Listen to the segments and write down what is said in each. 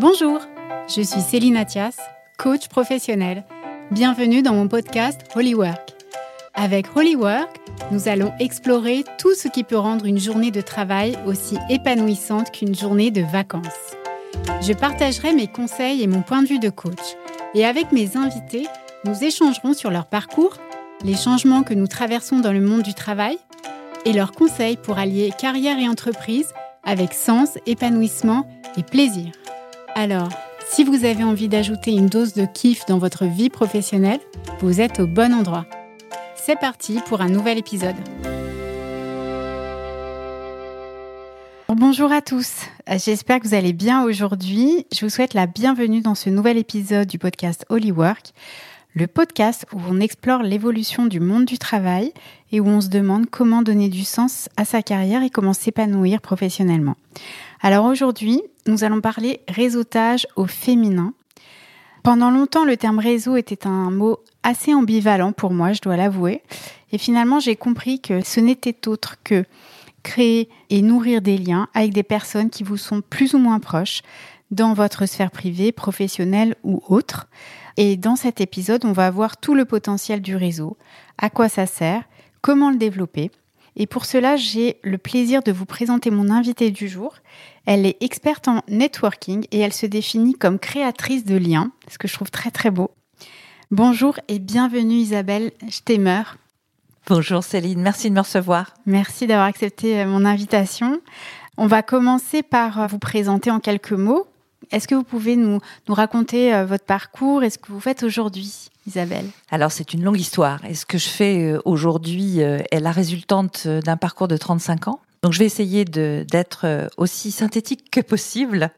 Bonjour, je suis Céline Athias, coach professionnel. Bienvenue dans mon podcast Holy Work. Avec Holy Work, nous allons explorer tout ce qui peut rendre une journée de travail aussi épanouissante qu'une journée de vacances. Je partagerai mes conseils et mon point de vue de coach. Et avec mes invités, nous échangerons sur leur parcours, les changements que nous traversons dans le monde du travail et leurs conseils pour allier carrière et entreprise avec sens, épanouissement et plaisir. Alors, si vous avez envie d'ajouter une dose de kiff dans votre vie professionnelle, vous êtes au bon endroit. C'est parti pour un nouvel épisode. Bonjour à tous, j'espère que vous allez bien aujourd'hui. Je vous souhaite la bienvenue dans ce nouvel épisode du podcast Holy Work, le podcast où on explore l'évolution du monde du travail et où on se demande comment donner du sens à sa carrière et comment s'épanouir professionnellement. Alors aujourd'hui, nous allons parler réseautage au féminin. Pendant longtemps, le terme réseau était un mot assez ambivalent pour moi, je dois l'avouer. Et finalement, j'ai compris que ce n'était autre que créer et nourrir des liens avec des personnes qui vous sont plus ou moins proches dans votre sphère privée, professionnelle ou autre. Et dans cet épisode, on va voir tout le potentiel du réseau, à quoi ça sert, comment le développer. Et pour cela, j'ai le plaisir de vous présenter mon invitée du jour. Elle est experte en networking et elle se définit comme créatrice de liens, ce que je trouve très très beau. Bonjour et bienvenue Isabelle Stemmer. Bonjour Céline, merci de me recevoir. Merci d'avoir accepté euh, mon invitation. On va commencer par euh, vous présenter en quelques mots. Est-ce que vous pouvez nous, nous raconter euh, votre parcours et ce que vous faites aujourd'hui, Isabelle? Alors, c'est une longue histoire. Et ce que je fais euh, aujourd'hui euh, est la résultante d'un parcours de 35 ans. Donc, je vais essayer d'être aussi synthétique que possible.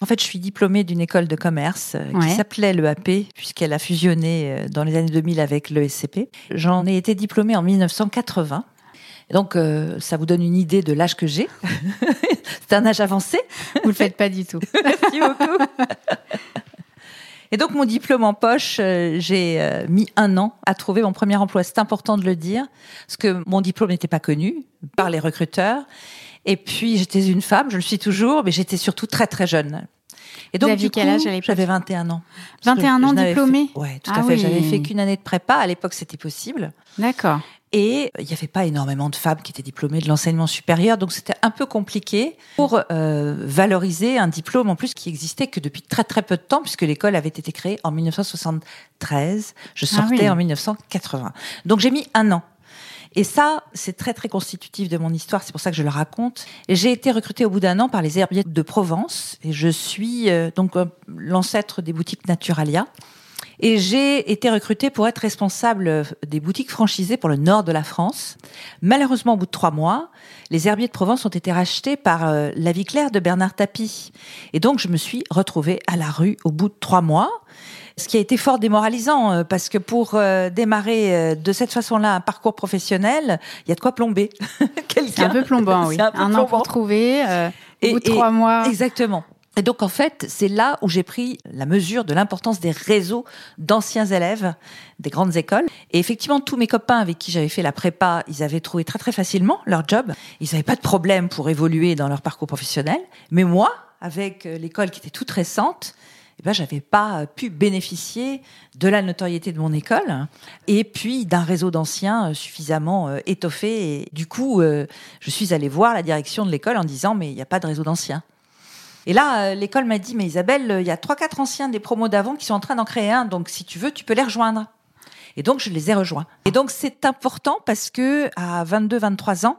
En fait, je suis diplômée d'une école de commerce qui s'appelait l'EAP, puisqu'elle a fusionné dans les années 2000 avec l'ESCP. J'en ai été diplômée en 1980. Donc, ça vous donne une idée de l'âge que j'ai. C'est un âge avancé. Vous le faites pas du tout. Merci beaucoup. Et donc mon diplôme en poche, euh, j'ai euh, mis un an à trouver mon premier emploi. C'est important de le dire, parce que mon diplôme n'était pas connu par les recruteurs. Et puis j'étais une femme, je le suis toujours, mais j'étais surtout très très jeune. Et donc, du quel âge J'avais 21 ans. 21 ans diplômé Oui, tout à ah fait. J'avais fait qu'une année de prépa. À l'époque, c'était possible. D'accord. Et il n'y avait pas énormément de femmes qui étaient diplômées de l'enseignement supérieur, donc c'était un peu compliqué pour euh, valoriser un diplôme en plus qui existait que depuis très très peu de temps, puisque l'école avait été créée en 1973. Je ah sortais en 1980. Donc j'ai mis un an. Et ça, c'est très très constitutif de mon histoire, c'est pour ça que je le raconte. J'ai été recrutée au bout d'un an par les herbiers de Provence, et je suis euh, donc euh, l'ancêtre des boutiques Naturalia. Et j'ai été recrutée pour être responsable des boutiques franchisées pour le nord de la France. Malheureusement, au bout de trois mois, les herbiers de Provence ont été rachetés par euh, la vie claire de Bernard Tapie. Et donc, je me suis retrouvée à la rue au bout de trois mois. Ce qui a été fort démoralisant, euh, parce que pour euh, démarrer de cette façon-là un parcours professionnel, il y a de quoi plomber. C'est un peu plombant, oui. Un, an pour trouver, au bout de trois mois. Exactement. Et donc en fait, c'est là où j'ai pris la mesure de l'importance des réseaux d'anciens élèves des grandes écoles. Et effectivement, tous mes copains avec qui j'avais fait la prépa, ils avaient trouvé très très facilement leur job. Ils n'avaient pas de problème pour évoluer dans leur parcours professionnel. Mais moi, avec euh, l'école qui était toute récente, eh ben, j'avais pas pu bénéficier de la notoriété de mon école et puis d'un réseau d'anciens euh, suffisamment euh, étoffé. Et du coup, je suis allée voir la direction de l'école en disant mais il n'y a pas de réseau d'anciens. Et là, euh, l'école m'a dit, mais Isabelle, euh, il y a trois, quatre anciens des promos d'avant qui sont en train d'en créer un, donc si tu veux, tu peux les rejoindre. Et donc, je les ai rejoints. Et donc, c'est important parce que à 22, 23 ans,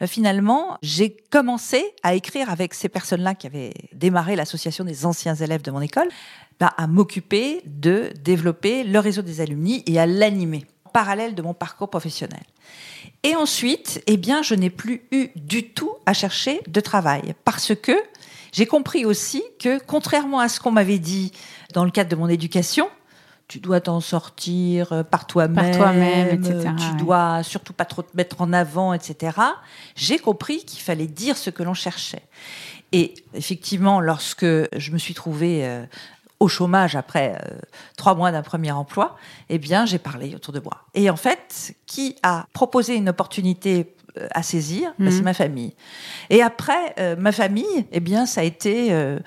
euh, finalement, j'ai commencé à écrire avec ces personnes-là qui avaient démarré l'association des anciens élèves de mon école, bah, à m'occuper de développer le réseau des alumni et à l'animer en parallèle de mon parcours professionnel. Et ensuite, eh bien, je n'ai plus eu du tout à chercher de travail parce que j'ai compris aussi que, contrairement à ce qu'on m'avait dit dans le cadre de mon éducation, tu dois t'en sortir euh, par toi-même, toi-même, etc. Tu dois surtout pas trop te mettre en avant, etc. J'ai compris qu'il fallait dire ce que l'on cherchait. Et effectivement, lorsque je me suis trouvée euh, au chômage après euh, trois mois d'un premier emploi, eh bien, j'ai parlé autour de moi. Et en fait, qui a proposé une opportunité à saisir, bah, c'est Mhm. ma famille. Et après, euh, ma famille, eh bien, ça a été euh,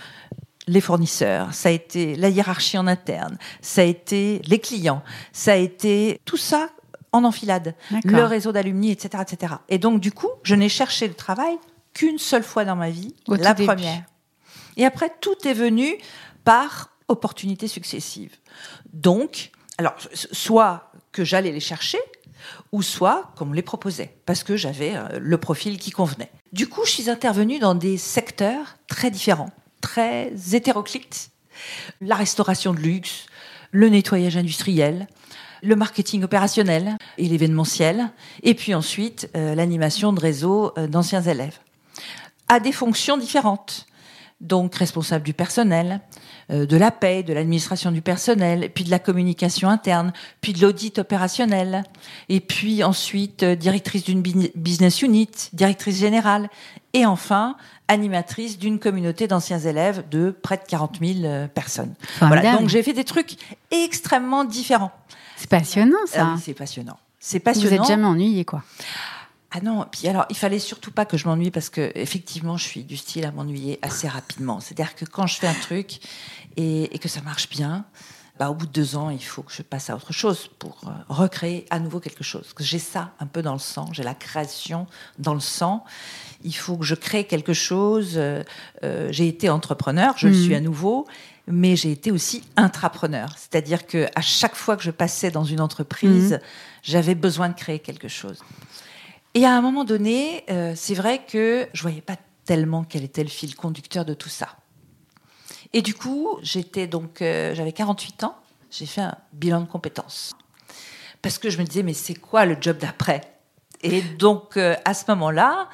les fournisseurs, ça a été la hiérarchie en interne, ça a été les clients, ça a été tout ça en enfilade, le réseau d'alumni, etc., etc. Et donc, du coup, je n'ai cherché le travail qu'une seule fois dans ma vie, Au la début. première. Et après, tout est venu par opportunités successives. Donc, alors, soit que j'allais les chercher, ou soit qu'on me les proposait, parce que j'avais euh, le profil qui convenait. Du coup, je suis intervenue dans des secteurs très différents, très hétéroclites. La restauration de luxe, le nettoyage industriel, le marketing opérationnel et l'événementiel, et puis ensuite euh, l'animation de réseaux euh, d'anciens élèves, à des fonctions différentes. Donc responsable du personnel, de la paie, de l'administration du personnel, puis de la communication interne, puis de l'audit opérationnel, et puis ensuite euh, directrice d'une business unit, directrice générale, et enfin animatrice d'une communauté d'anciens élèves de près de 40 000 euh, personnes. Voilà, donc j'ai fait des trucs extrêmement différents. C'est passionnant, ça. Ah c'est passionnant. C'est Vous passionnant. êtes jamais ennuyé, quoi. Ah non, puis alors, il fallait surtout pas que je m'ennuie parce que effectivement, je suis du style à m'ennuyer assez rapidement. C'est-à-dire que quand je fais un truc et, et que ça marche bien, bah, au bout de deux ans, il faut que je passe à autre chose pour euh, recréer à nouveau quelque chose. J'ai ça un peu dans le sang, j'ai la création dans le sang. Il faut que je crée quelque chose. Euh, euh, j'ai été entrepreneur, je le Mhm. suis à nouveau, mais j'ai été aussi intrapreneur. C'est-à-dire que à chaque fois que je passais dans une entreprise, Mhm. j'avais besoin de créer quelque chose. Et à un moment donné, euh, c'est vrai que je voyais pas tellement quel était le fil conducteur de tout ça. Et du coup, j'étais donc, euh, j'avais 48 ans, j'ai fait un bilan de compétences. Parce que je me disais, mais c'est quoi le job d'après? Et donc, euh, à ce moment-là,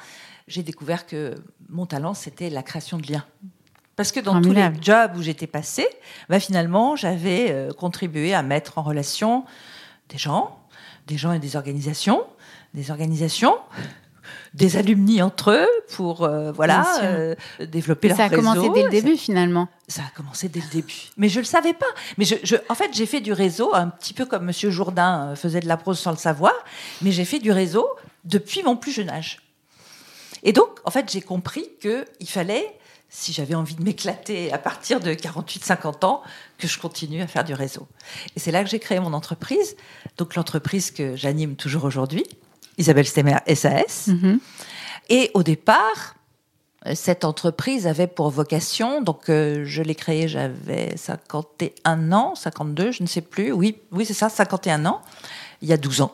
j'ai découvert que mon talent, c'était la création de liens. Parce que dans tous les jobs où j'étais passée, bah, finalement, j'avais euh, contribué à mettre en relation des gens, des gens et des organisations, des organisations, des alumni entre eux pour euh, voilà euh, développer leur ça a réseau. commencé dès le Et ça- début, finalement. ça a commencé dès le début. Mais je le savais pas. Mais je, je- en fait, j'ai fait du réseau un petit peu comme Monsieur Jourdain euh, faisait de la prose sans le savoir. Mais j'ai fait du réseau depuis mon plus jeune âge. Et donc, en fait, j'ai compris que il fallait, si j'avais envie de m'éclater à partir de 48-50 ans, que je continue à faire du réseau. Et c'est là que j'ai créé mon entreprise. Donc, l'entreprise que j'anime toujours aujourd'hui, Isabelle Stemmer SAS. Mhm. Et au départ, cette entreprise avait pour vocation, donc euh, je l'ai créée, j'avais 51 ans, 52, je ne sais plus, oui, oui c'est ça, 51 ans, il y a 12 ans.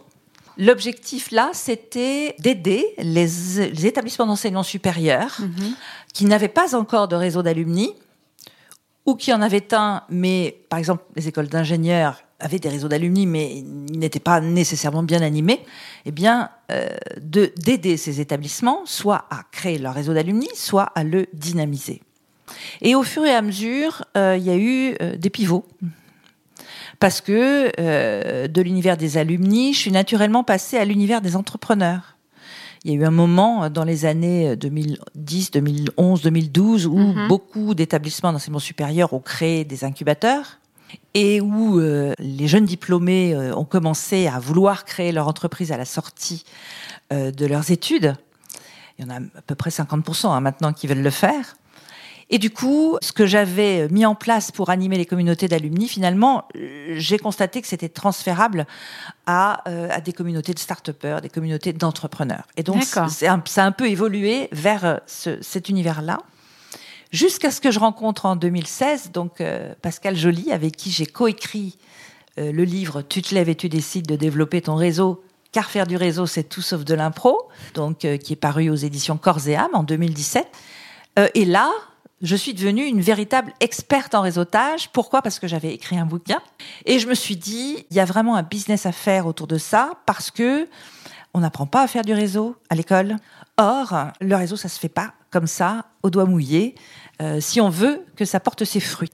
L'objectif là, c'était d'aider les, les établissements d'enseignement supérieur Mhm. qui n'avaient pas encore de réseau d'alumni ou qui en avaient un, mais par exemple les écoles d'ingénieurs avaient des réseaux d'alumni, mais ils n'étaient pas nécessairement bien animés, eh bien, euh, de d'aider ces établissements soit à créer leur réseau d'alumni, soit à le dynamiser. Et au fur et à mesure, euh, il y a eu euh, des pivots. Parce que de l'univers des alumni, je suis naturellement passée à l'univers des entrepreneurs. Il y a eu un moment dans les années 2010, 2011, 2012 où Mhm. beaucoup d'établissements d'enseignement supérieur ont créé des incubateurs et où euh, les jeunes diplômés euh, ont commencé à vouloir créer leur entreprise à la sortie euh, de leurs études. Il y en a à peu près 50% hein, maintenant qui veulent le faire. Et du coup, ce que j'avais mis en place pour animer les communautés d'alumni, finalement, j'ai constaté que c'était transférable à, euh, à des communautés de start-upers, des communautés d'entrepreneurs. Et donc, c'est un- ça a un peu évolué vers euh, ce- cet univers-là. Jusqu'à ce que je rencontre en 2016 donc euh, Pascal Joly, avec qui j'ai coécrit euh, le livre Tu te lèves et tu décides de développer ton réseau, car faire du réseau, c'est tout sauf de l'impro, donc euh, qui est paru aux éditions Corps et Âme en 2017. Euh, et là, je suis devenue une véritable experte en réseautage. Pourquoi? Parce que j'avais écrit un bouquin et je me suis dit, il y a vraiment un business à faire autour de ça parce que on n'apprend pas à faire du réseau à l'école. Or, le réseau, ça se fait pas comme ça, au doigt mouillé, euh, si on veut que ça porte ses fruits.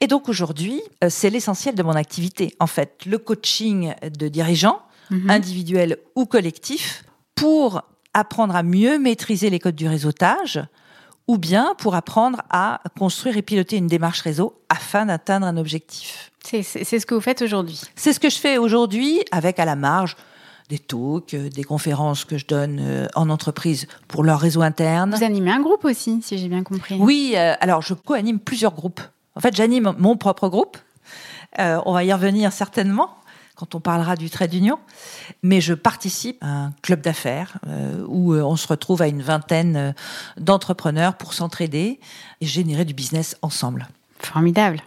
Et donc aujourd'hui, euh, c'est l'essentiel de mon activité. En fait, le coaching de dirigeants, Mhm. individuels ou collectifs, pour apprendre à mieux maîtriser les codes du réseautage, ou bien pour apprendre à construire et piloter une démarche réseau afin d'atteindre un objectif. C'est ce que vous faites aujourd'hui. C'est ce que je fais aujourd'hui avec à la marge des talks, des conférences que je donne en entreprise pour leur réseau interne. Vous animez un groupe aussi, si j'ai bien compris. Oui, alors je co-anime plusieurs groupes. En fait, j'anime mon propre groupe. on va y revenir certainement quand on parlera du trait d'union. Mais je participe à un club d'affaires euh, où euh, on se retrouve à une vingtaine euh, d'entrepreneurs pour s'entraider et générer du business ensemble. Formidable.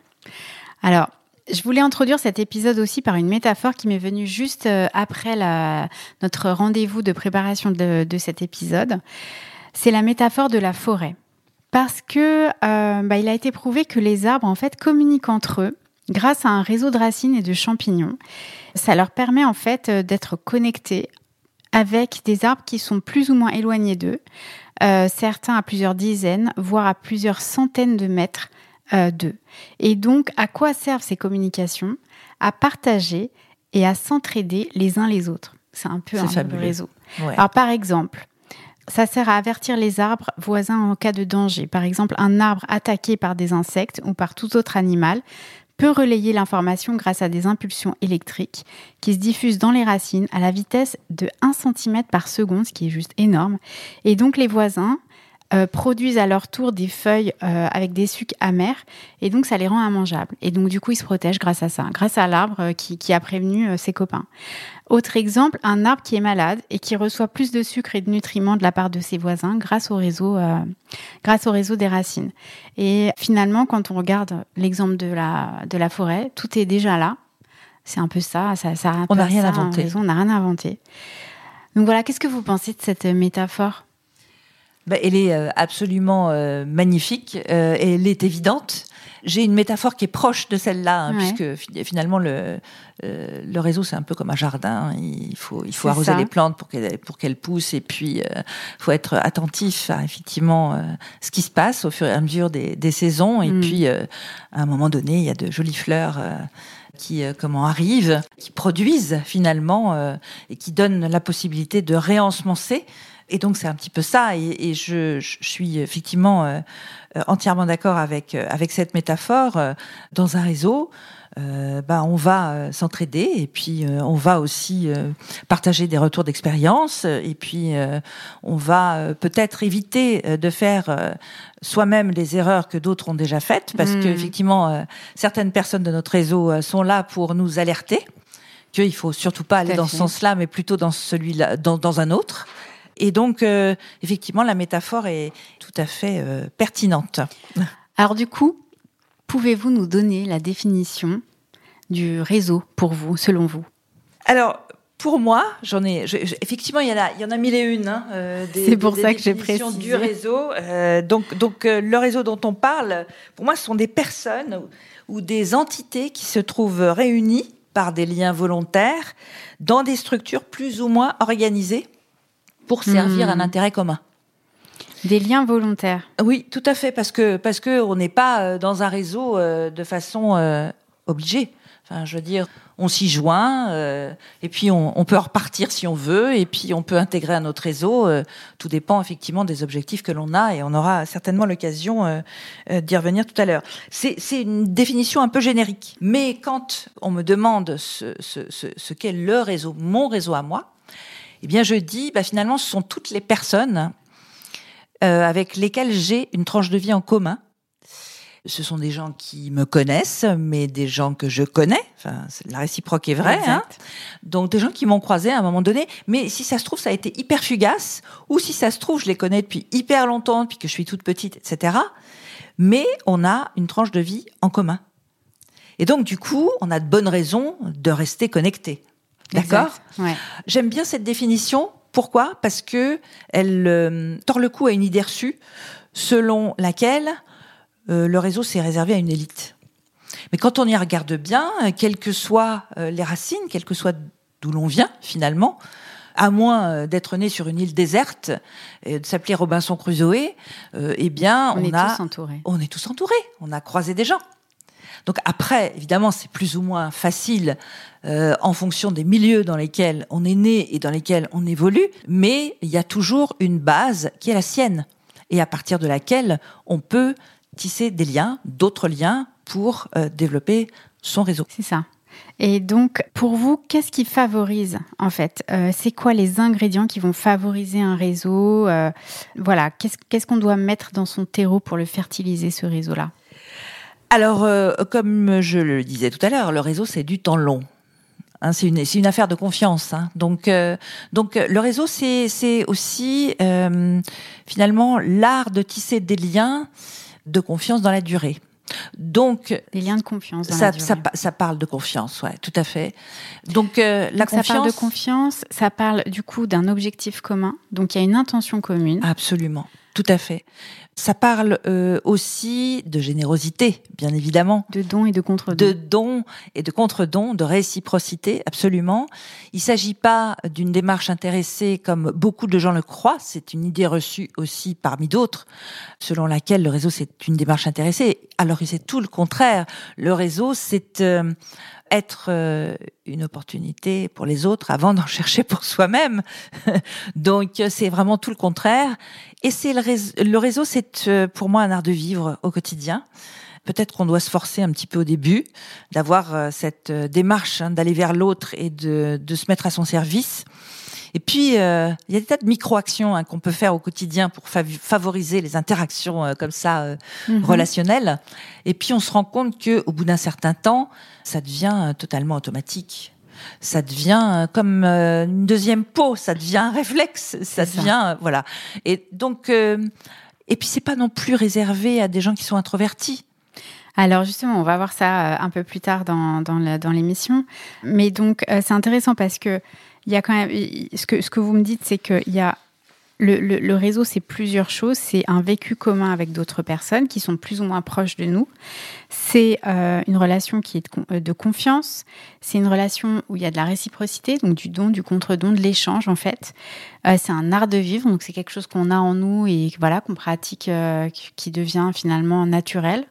Alors, je voulais introduire cet épisode aussi par une métaphore qui m'est venue juste après la, notre rendez-vous de préparation de, cet épisode. C'est la métaphore de la forêt. Parce que bah, il a été prouvé que les arbres en fait communiquent entre eux grâce à un réseau de racines et de champignons. Ça leur permet en fait euh, d'être connectés avec des arbres qui sont plus ou moins éloignés d'eux, euh, certains à plusieurs dizaines, voire à plusieurs centaines de mètres euh, d'eux. Et donc, à quoi servent ces communications? À partager et à s'entraider les uns les autres. C'est un peu un réseau. Alors, par exemple, ça sert à avertir les arbres voisins en cas de danger. Par exemple, un arbre attaqué par des insectes ou par tout autre animal peut relayer l'information grâce à des impulsions électriques qui se diffusent dans les racines à la vitesse de 1 cm par seconde, ce qui est juste énorme. Et donc les voisins euh, produisent à leur tour des feuilles euh, avec des sucs amers et donc ça les rend immangeables. Et donc du coup ils se protègent grâce à ça, grâce à l'arbre euh, qui, qui, a prévenu ses copains. Autre exemple, un arbre qui est malade et qui reçoit plus de sucre et de nutriments de la part de ses voisins grâce au réseau, grâce au réseau des racines. Et finalement, quand on regarde l'exemple de la, de la forêt, tout est déjà là. C'est un peu ça, ça, ça on n'a rien inventé. On n'a rien inventé. Donc voilà, qu'est-ce que vous pensez de cette métaphore? Bah, elle est euh, absolument euh, magnifique, euh, elle est évidente. J'ai une métaphore qui est proche de celle-là, hein, puisque finalement le, le réseau c'est un peu comme un jardin. Il faut il faut arroser les plantes pour qu'elles pour qu'elles poussent, et puis il faut être attentif à effectivement ce qui se passe au fur et à mesure des, des saisons. Et mm. puis à un moment donné, il y a de jolies fleurs qui comment arrivent, qui produisent finalement et qui donnent la possibilité de réensemencer et donc c'est un petit peu ça, et, je, suis effectivement euh, euh, entièrement d'accord avec euh, avec cette métaphore. Dans un réseau, bah, on va s'entraider et puis on va aussi partager des retours d'expérience. Et puis on va peut-être éviter de faire soi-même les erreurs que d'autres ont déjà faites parce qu'effectivement, que effectivement certaines personnes de notre réseau sont là pour nous alerter qu'il faut surtout pas aller dans ce sens-là mais plutôt dans celui-là dans, dans un autre et donc, euh, effectivement, la métaphore est tout à fait euh, pertinente. Alors du coup, pouvez-vous nous donner la définition du réseau pour vous, selon vous? Alors, pour moi, j'en ai, effectivement, il y en a, il y en a mille et une. Hein, euh, C'est pour ça que j'ai précisé. du réseau. donc, donc le réseau dont on parle, pour moi, ce sont des personnes ou des entités qui se trouvent réunies par des liens volontaires dans des structures plus ou moins organisées pour servir un hmm. intérêt commun. Des liens volontaires. Oui, tout à fait, parce que parce que on n'est pas euh, dans un réseau euh, de façon euh, obligée. Enfin, je veux dire, on s'y joint et puis on, peut repartir si on veut et puis on peut intégrer à notre réseau. tout dépend effectivement des objectifs que l'on a et on aura certainement l'occasion d'y revenir tout à l'heure. C'est une définition un peu générique, mais quand on me demande ce, ce, ce, ce qu'est le réseau, mon réseau à moi, eh bien, je dis, bah, finalement, ce sont toutes les personnes euh, avec lesquelles j'ai une tranche de vie en commun. Ce sont des gens qui me connaissent, mais des gens que je connais. Enfin, la réciproque est vraie. Hein Donc des gens qui m'ont croisé à un moment donné. Mais si ça se trouve, ça a été hyper fugace. Ou si ça se trouve, je les connais depuis hyper longtemps, depuis que je suis toute petite, etc. Mais on a une tranche de vie en commun. Et donc, du coup, on a de bonnes raisons de rester connectés. D'accord J'aime bien cette définition. Pourquoi? Parce que elle euh, tord le cou à une idée reçue selon laquelle euh, le réseau s'est réservé à une élite. Mais quand on y regarde bien, quelles que soient euh, les racines, quelles que soit d'où l'on vient finalement, à moins d'être né sur une île déserte et de s'appeler Robinson Crusoe, eh bien, on, on est a, tous entourés. On est tous entourés. On a croisé des gens. Donc après, évidemment, c'est plus ou moins facile euh, en fonction des milieux dans lesquels on est né et dans lesquels on évolue, mais il y a toujours une base qui est la sienne et à partir de laquelle on peut tisser des liens, d'autres liens pour euh, développer son réseau. C'est ça. Et donc, pour vous, qu'est-ce qui favorise en fait euh, C'est quoi les ingrédients qui vont favoriser un réseau euh, Voilà, qu'est-ce qu'on doit mettre dans son terreau pour le fertiliser, ce réseau-là? Alors, euh, comme je le disais tout à l'heure, le réseau, c'est du temps long. Hein, c'est une, une, affaire de confiance. Hein. Donc, donc le réseau, c'est aussi finalement l'art de tisser des liens de confiance dans la durée. Donc, des liens de confiance. ça, ça, ça, parle de confiance, ouais, tout à fait. Donc, euh, la confiance. Ça parle de confiance. Ça parle du coup d'un objectif commun. Donc, il y a une intention commune. Absolument, tout à fait. Ça parle euh, aussi de générosité, bien évidemment. De dons et de contre-dons. De dons et de contre-dons, de réciprocité, absolument. Il ne s'agit pas d'une démarche intéressée comme beaucoup de gens le croient. C'est une idée reçue aussi parmi d'autres, selon laquelle le réseau c'est une démarche intéressée. Alors que c'est tout le contraire. Le réseau, c'est euh, être euh, une opportunité pour les autres avant d'en chercher pour soi-même. Donc c'est vraiment tout le contraire. Et c'est le réseau, le réseau c'est euh, pour moi un art de vivre au quotidien. Peut-être qu'on doit se forcer un petit peu au début, d'avoir euh, cette démarche hein, d'aller vers l'autre et de, de se mettre à son service. Et puis, euh, il y a des tas de micro-actions hein, qu'on peut faire au quotidien pour favoriser les interactions euh, comme ça euh, mhm. relationnelles. Et puis, on se rend compte que au bout d'un certain temps, ça devient totalement automatique. Ça devient comme une deuxième peau, ça devient un réflexe, ça devient voilà. Et donc, et puis c'est pas non plus réservé à des gens qui sont introvertis. Alors justement, on va voir ça un peu plus tard dans, dans l'émission. Mais donc, c'est intéressant parce que il y a quand même ce que ce que vous me dites, c'est qu'il y a le, le, réseau, c'est plusieurs choses. C'est un vécu commun avec d'autres personnes qui sont plus ou moins proches de nous. C'est euh, une relation qui est de, de confiance. C'est une relation où il y a de la réciprocité, donc du don, du contre-don, de l'échange en fait. Euh, c'est un art de vivre, donc c'est quelque chose qu'on a en nous et voilà qu'on pratique, euh, qui devient finalement naturel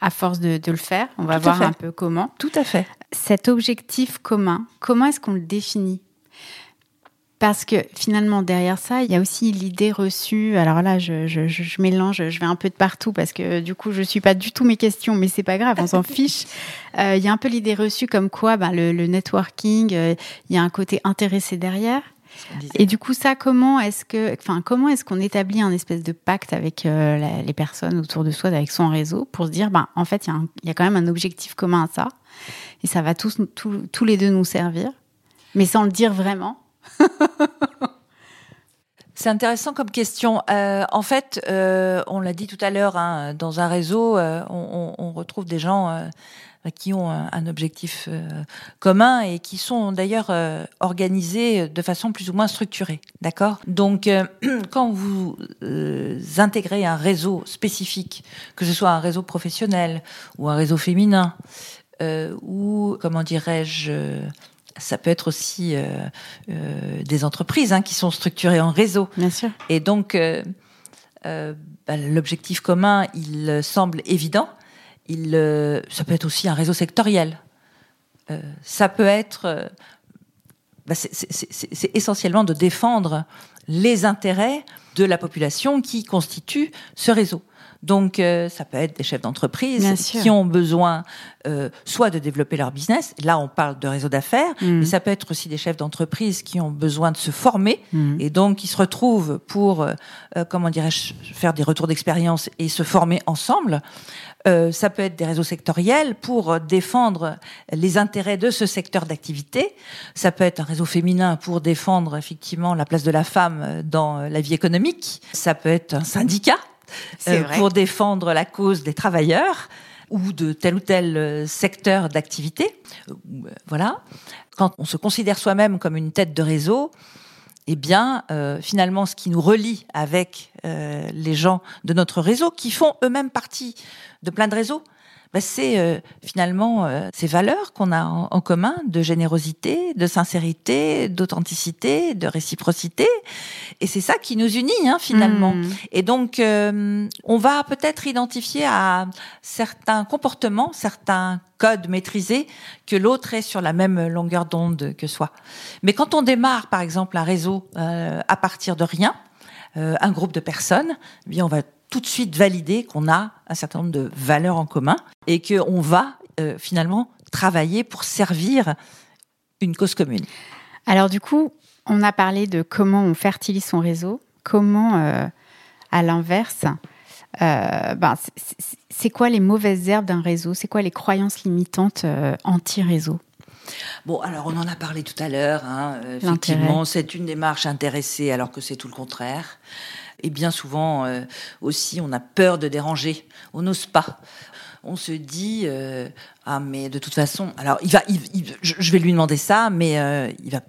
à force de, de le faire. On va voir un peu comment. Tout à fait. Cet objectif commun, comment est-ce qu'on le définit? Parce que finalement, derrière ça, il y a aussi l'idée reçue. Alors là, je, je, je, mélange, je vais un peu de partout parce que du coup, je suis pas du tout mes questions, mais c'est pas grave, on s'en fiche. Euh, il y a un peu l'idée reçue comme quoi ben, le, le networking, euh, il y a un côté intéressé derrière. Et du coup, ça, comment est-ce que, enfin, comment est-ce qu'on établit un espèce de pacte avec euh, les personnes autour de soi, avec son réseau, pour se dire, ben, en fait, il y, y, a quand même un objectif commun à ça, et ça va tous, tous, tous les deux nous servir, mais sans le dire vraiment. C'est intéressant comme question. Euh, en fait, euh, on l'a dit tout à l'heure, hein, dans un réseau, on, on, retrouve des gens qui ont un, objectif euh, commun et qui sont d'ailleurs euh, organisés de façon plus ou moins structurée. D'accord? Donc, euh, quand vous intégrez un réseau spécifique, que ce soit un réseau professionnel ou un réseau féminin, ou, comment dirais-je, ça peut être aussi des entreprises hein, qui sont structurées en réseau. Bien sûr. Et donc, bah, l'objectif commun, il semble évident il, euh, ça peut être aussi un réseau sectoriel. Euh, ça peut être, euh, bah c'est essentiellement de défendre les intérêts de la population qui constitue ce réseau. Donc, euh, ça peut être des chefs d'entreprise qui ont besoin euh, soit de développer leur business. Là, on parle de réseau d'affaires, mm. mais ça peut être aussi des chefs d'entreprise qui ont besoin de se former mm. et donc qui se retrouvent pour, euh, comment dirais-je, faire des retours d'expérience et se former ensemble. Ça peut être des réseaux sectoriels pour défendre les intérêts de ce secteur d'activité. Ça peut être un réseau féminin pour défendre effectivement la place de la femme dans la vie économique. Ça peut être un syndicat euh, pour défendre la cause des travailleurs ou de tel ou tel euh, secteur d'activité. Euh, voilà. Quand on se considère soi-même comme une tête de réseau, eh bien, finalement, ce qui nous relie avec les gens de notre réseau, qui font eux-mêmes partie de plein de réseaux, bah, c'est euh, finalement euh, ces valeurs qu'on a en, commun de générosité, de sincérité, d'authenticité, de réciprocité. Et c'est ça qui nous unit hein, finalement. Hmm. Et donc, euh, on va peut-être identifier à certains comportements, certains codes maîtrisés que l'autre est sur la même longueur d'onde que soi. Mais quand on démarre, par exemple, un réseau à partir de rien, un groupe de personnes, eh bien on va tout de suite valider qu'on a un certain nombre de valeurs en commun et qu'on va euh, finalement travailler pour servir une cause commune. Alors du coup, on a parlé de comment on fertilise son réseau, comment, euh, à l'inverse, euh, ben, c'est quoi les mauvaises herbes d'un réseau? C'est quoi les croyances limitantes euh, anti-réseau? Bon, alors on en a parlé tout à l'heure. Hein, effectivement, c'est une démarche intéressée alors que c'est tout le contraire. Et bien souvent aussi, on a peur de déranger. On n'ose pas on se dit ah mais de toute façon alors il va je vais lui demander ça mais il va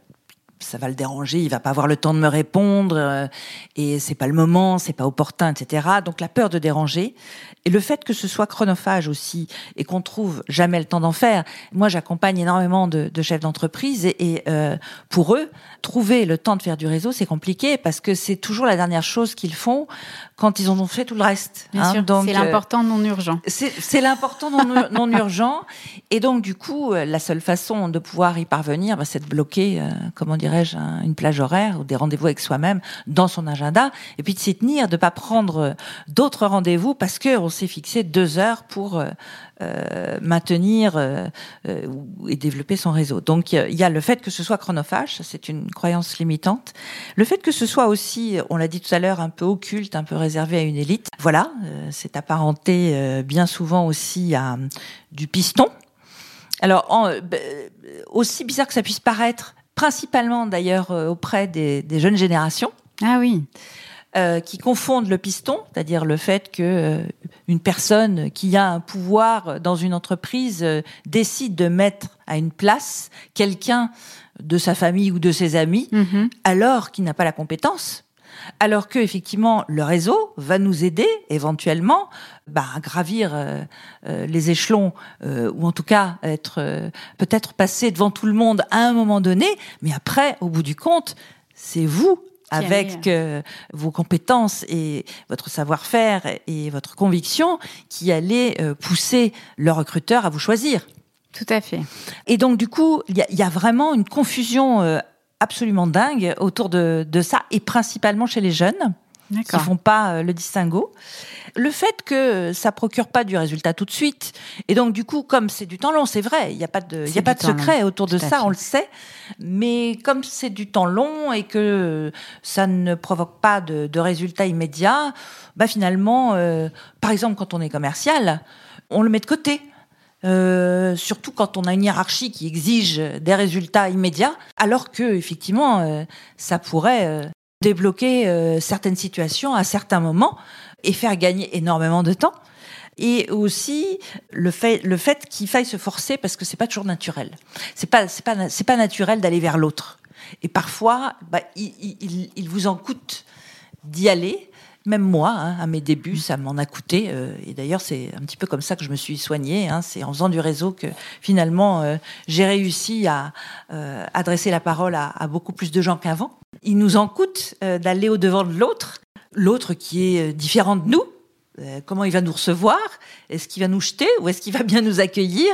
ça va le déranger, il va pas avoir le temps de me répondre euh, et c'est pas le moment, c'est pas opportun, etc. Donc la peur de déranger et le fait que ce soit chronophage aussi et qu'on trouve jamais le temps d'en faire. Moi, j'accompagne énormément de, chefs d'entreprise et, euh, pour eux, trouver le temps de faire du réseau, c'est compliqué parce que c'est toujours la dernière chose qu'ils font quand ils ont fait tout le reste. Bien hein. sûr, c'est euh, l'important non urgent. C'est l'important non, non, urgent et donc du coup, la seule façon de pouvoir y parvenir, bah, c'est de bloquer, comment dirais-je, une plage horaire ou des rendez-vous avec soi-même dans son agenda et puis de s'y tenir, de pas prendre d'autres rendez-vous parce que on s'est fixé deux heures pour euh, euh, maintenir euh, et développer son réseau. Donc il y a le fait que ce soit chronophage, c'est une croyance limitante. Le fait que ce soit aussi, on l'a dit tout à l'heure, un peu occulte, un peu réservé à une élite. Voilà, c'est apparenté bien souvent aussi à du piston. Alors aussi bizarre que ça puisse paraître, principalement d'ailleurs auprès des, des jeunes générations. Ah oui. Euh, qui confondent le piston, c'est-à-dire le fait que euh, une personne qui a un pouvoir dans une entreprise euh, décide de mettre à une place quelqu'un de sa famille ou de ses amis, mhm. alors qu'il n'a pas la compétence. Alors que effectivement le réseau va nous aider éventuellement bah, à gravir les échelons ou en tout cas être peut-être passer devant tout le monde à un moment donné, mais après au bout du compte c'est vous avec euh, vos compétences et votre savoir-faire et votre conviction qui euh, pousser le recruteur à vous choisir. Tout à fait. Et donc du coup, il y, a vraiment une confusion euh, absolument dingue autour de, de ça et principalement chez les jeunes qui font pas euh, le distinguo. Le fait que ça procure pas du résultat tout de suite, et donc du coup, comme c'est du temps long, c'est vrai, il n'y a pas de, il y a pas de secret autour de ça, on le sait, mais comme c'est du temps long et que ça ne provoque pas de, de résultats immédiats, bah finalement, euh, par exemple, quand on est commercial, on le met de côté. Euh, surtout quand on a une hiérarchie qui exige des résultats immédiats, alors que effectivement, euh, ça pourrait euh, débloquer certaines situations à certains moments et faire gagner énormément de temps. Et aussi le fait, qu'il faille se forcer parce que c'est pas toujours naturel. C'est pas, pas, naturel d'aller vers l'autre. Et parfois, bah, il, vous en coûte d'y aller. Même moi, hein, à mes débuts, ça m'en a coûté. Euh, et d'ailleurs, c'est un petit peu comme ça que je me suis soignée. Hein, c'est en faisant du réseau que finalement, euh, j'ai réussi à adresser la parole à, beaucoup plus de gens qu'avant. Il nous en coûte euh, d'aller au-devant de l'autre, l'autre qui est euh, différent de nous. Euh, comment il va nous recevoir? Est-ce qu'il va nous jeter ou est-ce qu'il va bien nous accueillir?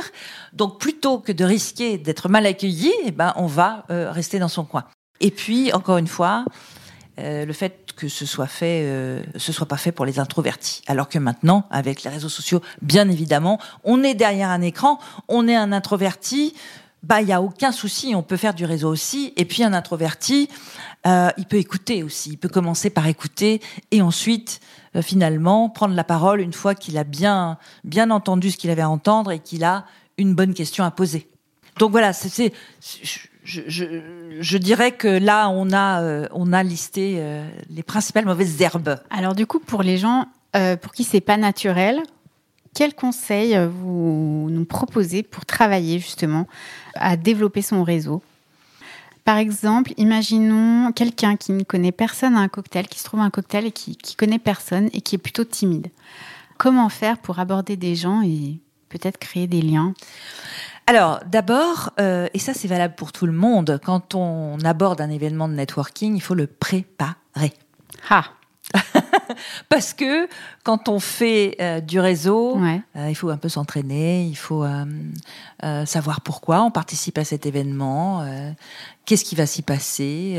Donc plutôt que de risquer d'être mal accueilli, eh ben, on va rester dans son coin. Et puis, encore une fois, le fait que ce soit fait, ce soit pas fait pour les introvertis. Alors que maintenant, avec les réseaux sociaux, bien évidemment, on est derrière un écran, on est un introverti, bah il y a aucun souci, on peut faire du réseau aussi. Et puis un introverti, euh, il peut écouter aussi. Il peut commencer par écouter et ensuite euh, finalement prendre la parole une fois qu'il a bien bien entendu ce qu'il avait à entendre et qu'il a une bonne question à poser. Donc voilà, c'est je, je, dirais que là on a euh, on a listé les principales mauvaises herbes. Alors du coup pour les gens pour qui c'est pas naturel, quels conseils vous nous proposez pour travailler justement à développer son réseau? Par exemple, imaginons quelqu'un qui ne connaît personne à un cocktail, qui se trouve à un cocktail et qui, qui connaît personne et qui est plutôt timide. Comment faire pour aborder des gens et peut-être créer des liens? Alors, d'abord, euh, et ça c'est valable pour tout le monde, quand on aborde un événement de networking, il faut le préparer. Ah Parce que quand on fait euh, du réseau, Ouais. euh, il faut un peu s'entraîner, il faut euh, savoir pourquoi on participe à cet événement, qu'est-ce qui va s'y passer,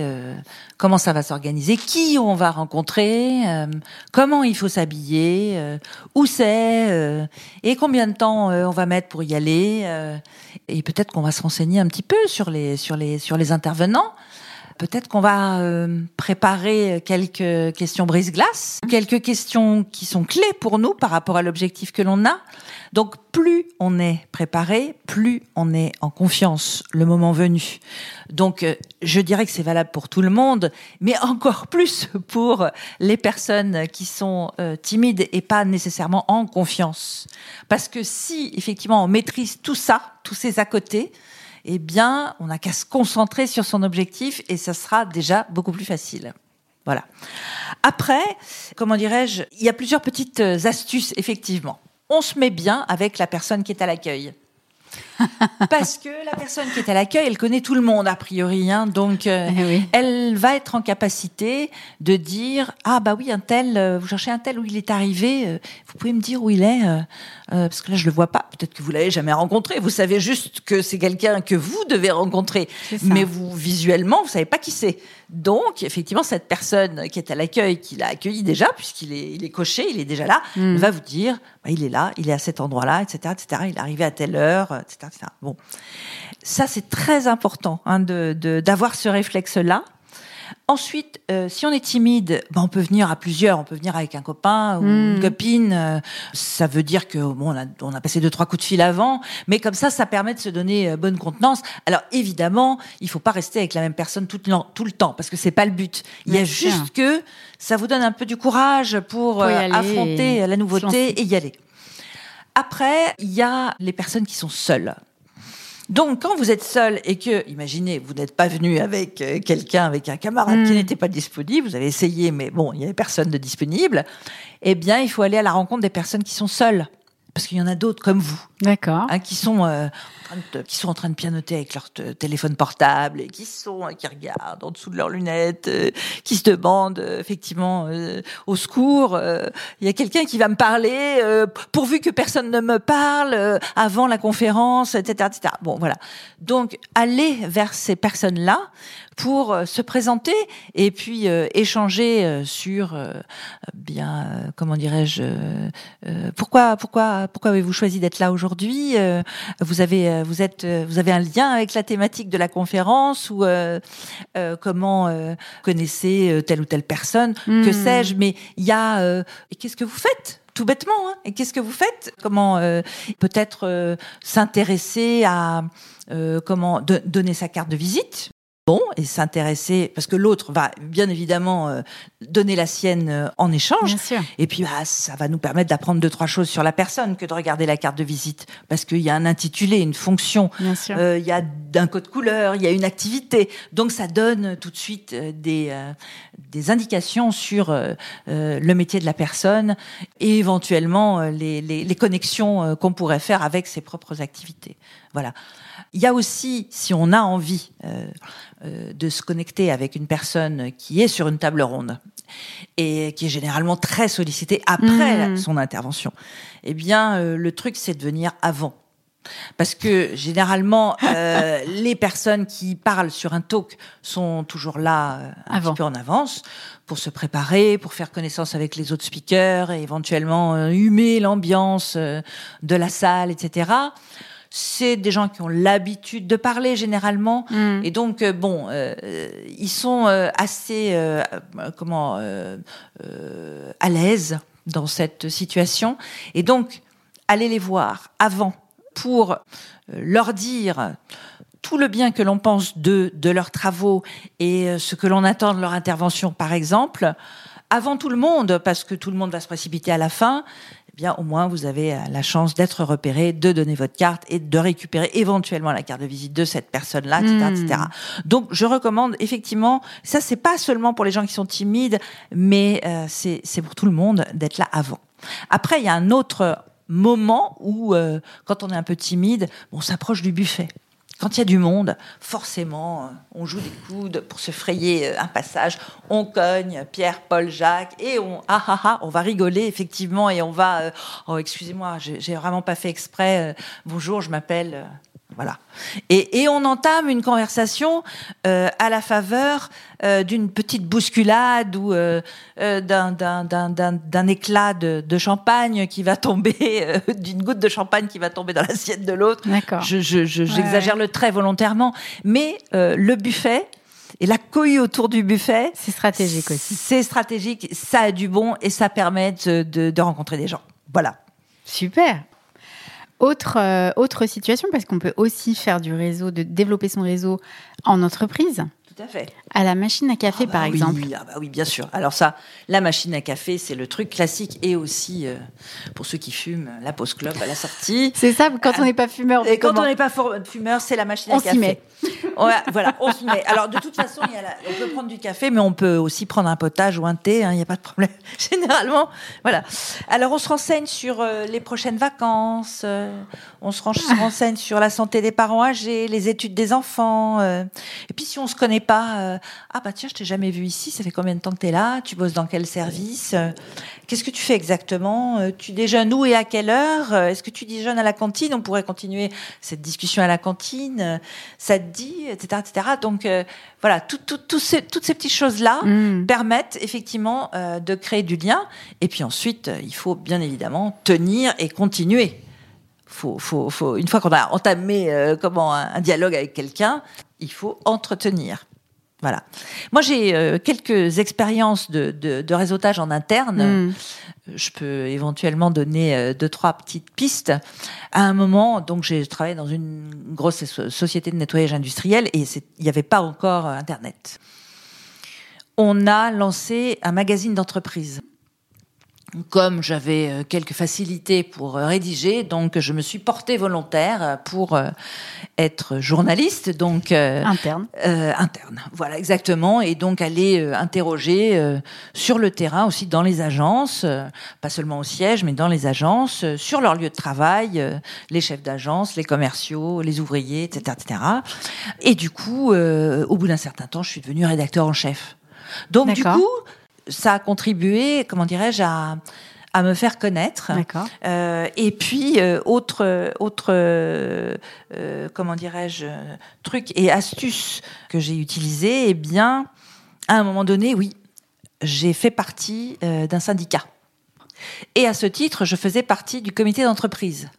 comment ça va s'organiser, qui on va rencontrer, comment il faut s'habiller, où c'est, et combien de temps on va mettre pour y aller. et peut-être qu'on va se renseigner un petit peu sur les, sur les, sur les intervenants. Peut-être qu'on va euh, préparer quelques questions brise-glace, quelques questions qui sont clés pour nous par rapport à l'objectif que l'on a. Donc plus on est préparé, plus on est en confiance le moment venu. Donc euh, je dirais que c'est valable pour tout le monde, mais encore plus pour les personnes qui sont euh, timides et pas nécessairement en confiance. Parce que si effectivement on maîtrise tout ça, tous ces à côté, eh bien, on n'a qu'à se concentrer sur son objectif et ça sera déjà beaucoup plus facile. Voilà. Après, comment dirais-je, il y a plusieurs petites euh, astuces, effectivement. On se met bien avec la personne qui est à l'accueil. Parce que la personne qui est à l'accueil, elle connaît tout le monde, a priori. hein, donc, euh, Eh oui. elle va être en capacité de dire Ah, bah oui, un tel, euh, vous cherchez un tel où il est arrivé, euh, vous pouvez me dire où il est Parce que là, je le vois pas. Peut-être que vous l'avez jamais rencontré. Vous savez juste que c'est quelqu'un que vous devez rencontrer. Mais vous, visuellement, vous savez pas qui c'est. Donc, effectivement, cette personne qui est à l'accueil, qui l'a accueilli déjà, puisqu'il est, il est coché, il est déjà là, Mm. va vous dire bah, il est là, il est à cet endroit-là, etc., etc. Il est arrivé à telle heure, etc., etc. Bon. Ça, c'est très important hein, de, de- d'avoir ce réflexe-là. Ensuite, euh, si on est timide, ben, on peut venir à plusieurs. On peut venir avec un copain ou Mm. une copine. euh, ça veut dire que bon, on a, on a passé deux trois coups de fil avant, mais comme ça, ça permet de se donner euh, bonne contenance. Alors évidemment, il faut pas rester avec la même personne tout le, tout le temps parce que c'est pas le but. Il y a sûr. juste que ça vous donne un peu du courage pour affronter la nouveauté et y aller. Après, il y a les personnes qui sont seules. Donc, quand vous êtes seul et que, imaginez, vous n'êtes pas venu avec euh, quelqu'un, avec un camarade qui Mm. n'était pas disponible, vous avez essayé, mais bon, il n'y avait personne de disponible, eh bien, il faut aller à la rencontre des personnes qui sont seules. Parce qu'il y en a d'autres comme vous, D'accord. hein, qui sont euh, en train de, qui sont en train de pianoter avec leur téléphone portable et qui sont euh, qui regardent en dessous de leurs lunettes, euh, qui se demandent euh, effectivement euh, au secours. euh, Il y a quelqu'un qui va me parler euh, pourvu que personne ne me parle euh, avant la conférence, etc., etc. Bon, voilà. Donc aller vers ces personnes-là pour euh, se présenter et puis euh, échanger euh, sur euh, bien comment dirais-je pourquoi pourquoi pourquoi avez-vous choisi d'être là aujourd'hui vous avez vous êtes vous avez un lien avec la thématique de la conférence ou euh, euh, comment euh, connaissez telle ou telle personne que Hmm. sais-je mais il y a euh, et qu'est-ce que vous faites tout bêtement hein et qu'est-ce que vous faites comment euh, peut-être euh, s'intéresser à euh, comment de- donner sa carte de visite bon et s'intéresser parce que l'autre va bien évidemment euh, donner la sienne euh, en échange. Bien sûr. et puis bah, ça va nous permettre d'apprendre deux trois choses sur la personne que de regarder la carte de visite. Parce qu'il y a un intitulé une fonction. Euh, il y a un code couleur il y a une activité. Donc ça donne tout de suite euh, des euh, des indications sur euh, euh, le métier de la personne et éventuellement euh, les, les, les connexions euh, qu'on pourrait faire avec ses propres activités. Voilà il y a aussi, si on a envie euh, euh, de se connecter avec une personne qui est sur une table ronde et qui est généralement très sollicitée après Mhm. son intervention, eh bien, euh, le truc, c'est de venir avant. Parce que généralement, euh, les personnes qui parlent sur un talk sont toujours là euh, un Avant. petit peu en avance pour se préparer, pour faire connaissance avec les autres speakers et éventuellement euh, humer l'ambiance de la salle, etc. C'est des gens qui ont l'habitude de parler généralement. Mm. Et donc, euh, bon, euh, euh, ils sont assez, comment, à l'aise dans cette situation. Et donc, allez les voir avant pour leur dire tout le bien que l'on pense de, de leurs travaux et ce que l'on attend de leur intervention, par exemple, avant tout le monde, parce que tout le monde va se précipiter à la fin, eh bien, au moins, vous avez euh, la chance d'être repéré, de donner votre carte et de récupérer éventuellement la carte de visite de cette personne-là, etc., Hmm. etc. Donc, je recommande effectivement, ça, c'est pas seulement pour les gens qui sont timides, mais euh, c'est c'est pour tout le monde d'être là avant. Après, il y a un autre moment où, euh, quand on est un peu timide, on s'approche du buffet. Quand il y a du monde, forcément, on joue des coudes pour se frayer un passage. On cogne Pierre, Paul, Jacques et on ah ah ah, on va rigoler effectivement et on va. oh excusez-moi, j'ai vraiment pas fait exprès. bonjour, je m'appelle voilà. Et, on entame une conversation euh, à la faveur euh, d'une petite bousculade ou euh, d'un éclat de, champagne qui va tomber, d'une goutte de champagne qui va tomber dans l'assiette de l'autre. D'accord. J'exagère le trait volontairement. Mais le buffet, et la cohue autour du buffet. C'est stratégique aussi. C'est stratégique, ça a du bon et ça permet de rencontrer des gens. Voilà. Super. Autre, euh, autre situation, parce qu'on peut aussi faire du réseau, de développer son réseau en entreprise. Tout à fait. À la machine à café, ah bah par exemple. Oui, ah bah oui, bien sûr. Alors ça, la machine à café, c'est le truc classique et aussi, euh, pour ceux qui fument, la pause club à la sortie. C'est ça, quand on n'est pas fumeur. Et quand on n'est pas fumeur, c'est la machine à café. On s'y met. Voilà, on s'y met. Alors de toute façon, on peut prendre du café, mais on peut aussi prendre un potage ou un thé, hein, il n'y a pas de problème. Généralement, voilà. Alors on se renseigne sur euh, les prochaines vacances, euh, on se renseigne sur la santé des parents âgés, les études des enfants. et puis si on se connaît pas, euh, ah bah tiens, je t'ai jamais vu ici, ça fait combien de temps que tu es là Tu bosses dans quel service euh, Qu'est-ce que tu fais exactement euh, Tu déjeunes où et à quelle heure Est-ce que tu déjeunes à la cantine On pourrait continuer cette discussion à la cantine. Ça te dit, etc. etc. Donc voilà, toutes ces petites choses-là mm. permettent effectivement de créer du lien. Et puis ensuite, il faut bien évidemment tenir et continuer. Faut, faut, faut, une fois qu'on a entamé comment un dialogue avec quelqu'un, il faut entretenir. Voilà. Moi, j'ai euh, quelques expériences de, de, réseautage en interne. Hmm. Je peux éventuellement donner euh, deux, trois petites pistes. À un moment, donc, j'ai travaillé dans une grosse société de nettoyage industriel et il n'y avait pas encore euh, Internet. On a lancé un magazine d'entreprise comme j'avais euh, quelques facilités pour euh, rédiger, donc je me suis portée volontaire pour euh, être journaliste, donc interne. interne, voilà exactement, et donc aller interroger sur le terrain aussi dans les agences, pas seulement au siège, mais dans les agences, sur leur lieu de travail, les chefs d'agence, les commerciaux, les ouvriers, etc., etc. Et du coup, au bout d'un certain temps, je suis devenue rédacteur en chef. Donc du coup, ça a contribué, comment dirais-je, à, à me faire connaître. Euh, et puis euh, autre autre euh, comment dirais-je truc et astuce que j'ai utilisé, eh bien à un moment donné, oui, j'ai fait partie d'un syndicat. Et à ce titre, je faisais partie du comité d'entreprise.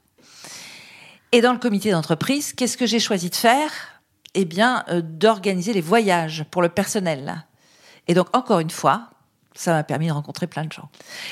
Et dans le comité d'entreprise, qu'est-ce que j'ai choisi de faire? Eh bien, d'organiser les voyages pour le personnel. Et donc, encore une fois, ça m'a permis de rencontrer plein de gens.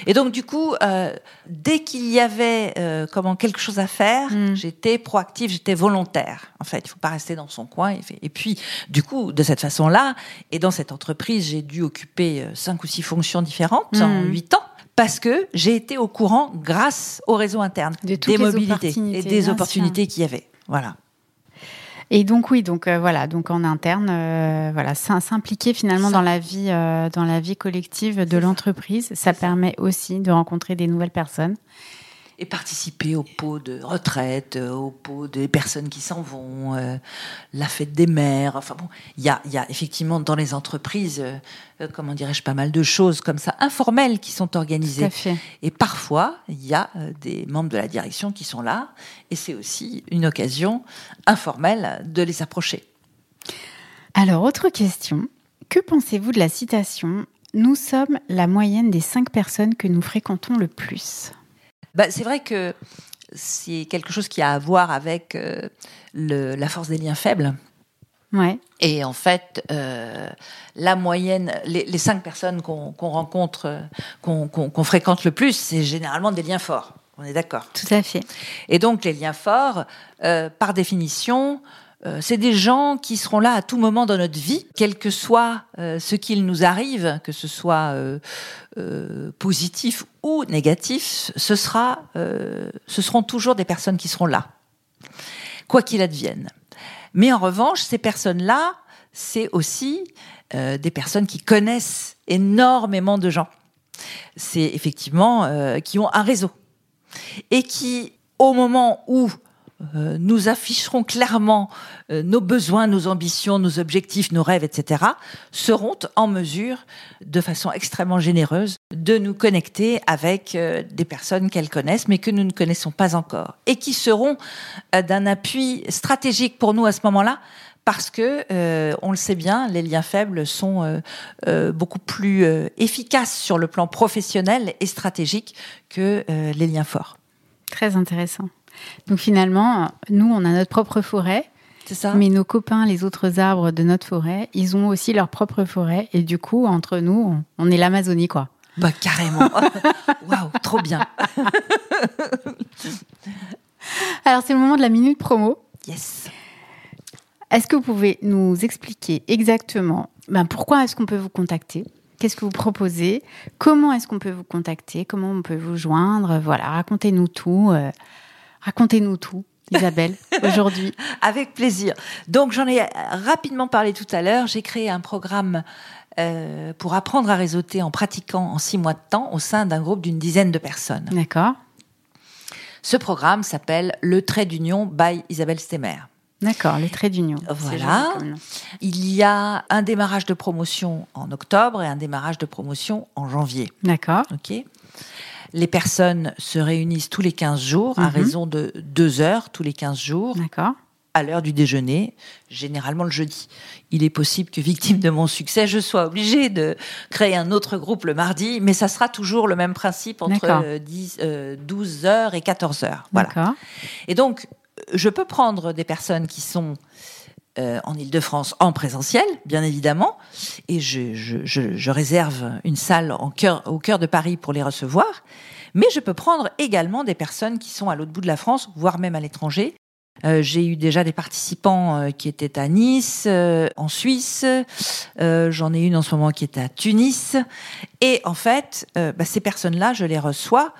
Et donc du coup, euh, dès qu'il y avait euh, comment quelque chose à faire, mm. j'étais proactive, j'étais volontaire. En fait, il faut pas rester dans son coin. Et, puis, du coup, de cette façon-là, et dans cette entreprise, j'ai dû occuper euh, cinq ou six fonctions différentes en mm. huit ans. Parce que j'ai été au courant grâce au réseau interne des mobilités et des opportunités qu'il y avait. Voilà. Et donc oui, donc euh, voilà, donc en interne, euh, voilà, s'impliquer finalement dans la vie, euh, dans la vie collective de l'entreprise, ça. permet aussi de rencontrer des nouvelles personnes et participer au pot de retraite, euh, au pot des personnes qui s'en vont, euh, la fête des mères. Enfin bon, il y a, y a, effectivement dans les entreprises, euh, comment dirais-je, pas mal de choses comme ça informelles qui sont organisées. Et parfois, il y a des membres de la direction qui sont là, et c'est aussi une occasion informelle de les approcher. Alors, autre question. Que pensez-vous de la citation Nous sommes la moyenne des cinq personnes que nous fréquentons le plus bah, c'est vrai que c'est quelque chose qui a à voir avec euh, le, la force des liens faibles. Ouais. Et en fait, euh, la moyenne, les, les cinq personnes qu'on rencontre, qu'on fréquente le plus, c'est généralement des liens forts. On est d'accord. Tout à fait. Et donc les liens forts, euh, par définition, euh, c'est des gens qui seront là à tout moment dans notre vie, quel que soit euh, ce qu'il nous arrive, que ce soit euh, positif ou négatif, ce, sera, ce seront toujours des personnes qui seront là, quoi qu'il advienne. Mais en revanche, ces personnes-là, c'est aussi des personnes qui connaissent énormément de gens. C'est effectivement qui ont un réseau et qui, au moment où euh, nous afficherons clairement euh, nos besoins, nos ambitions, nos objectifs, nos rêves, etc., seront en mesure, de façon extrêmement généreuse, de nous connecter avec euh, des personnes qu'elles connaissent, mais que nous ne connaissons pas encore, et qui seront d'un appui stratégique pour nous à ce moment-là, parce que on le sait bien, les liens faibles sont beaucoup plus efficaces sur le plan professionnel et stratégique que les liens forts. Très intéressant. Donc finalement, nous, on a notre propre forêt. C'est ça. Mais nos copains, les autres arbres de notre forêt, ils ont aussi leur propre forêt. Et du coup, entre nous, on est l'Amazonie, quoi. Bah, carrément. Waouh, trop bien. Alors, c'est le moment de la minute promo. Yes. Est-ce que vous pouvez nous expliquer exactement ben, pourquoi est-ce qu'on peut vous contacter? Qu'est-ce que vous proposez? Comment est-ce qu'on peut vous contacter? Comment on peut vous joindre? Voilà, racontez-nous tout. Racontez-nous tout. Isabelle, aujourd'hui. Avec plaisir. Donc j'en ai rapidement parlé tout à l'heure. J'ai créé un programme euh, pour apprendre à réseauter en pratiquant en six mois de temps au sein d'un groupe d'une dizaine de personnes. D'accord. Ce programme s'appelle Le Trait d'Union by Isabelle Stemmer. D'accord, les traits d'union. Voilà. Il y a un démarrage de promotion en octobre et un démarrage de promotion en janvier. D'accord. OK. Les personnes se réunissent tous les 15 jours, à mhm. raison de deux heures tous les 15 jours. D'accord. À l'heure du déjeuner, généralement le jeudi. Il est possible que, victime de mon succès, je sois obligée de créer un autre groupe le mardi, mais ça sera toujours le même principe entre 10, 12 euh, heures et 14 heures. Voilà. Et donc, je peux prendre des personnes qui sont euh, en Ile-de-France en présentiel, bien évidemment, et je, réserve une salle au cœur de Paris pour les recevoir. Mais je peux prendre également des personnes qui sont à l'autre bout de la France, voire même à l'étranger. Euh, j'ai eu déjà des participants euh, qui étaient à Nice, en Suisse. J'en ai une en ce moment qui est à Tunis. Et en fait, bah, ces personnes-là, je les reçois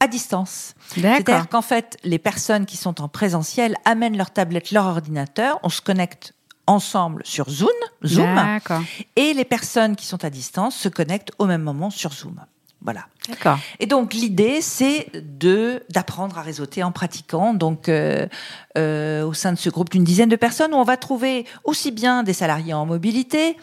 à distance. C'est-à-dire qu'en fait, les personnes qui sont en présentiel amènent leur tablette, leur ordinateur, on se connecte ensemble sur Zoom, Zoom et les personnes qui sont à distance se connectent au même moment sur Zoom. Voilà. D'accord. Et donc l'idée, c'est de d'apprendre à réseauter en pratiquant. Donc euh, euh, au sein de ce groupe d'une dizaine de personnes, où on va trouver aussi bien des salariés en mobilité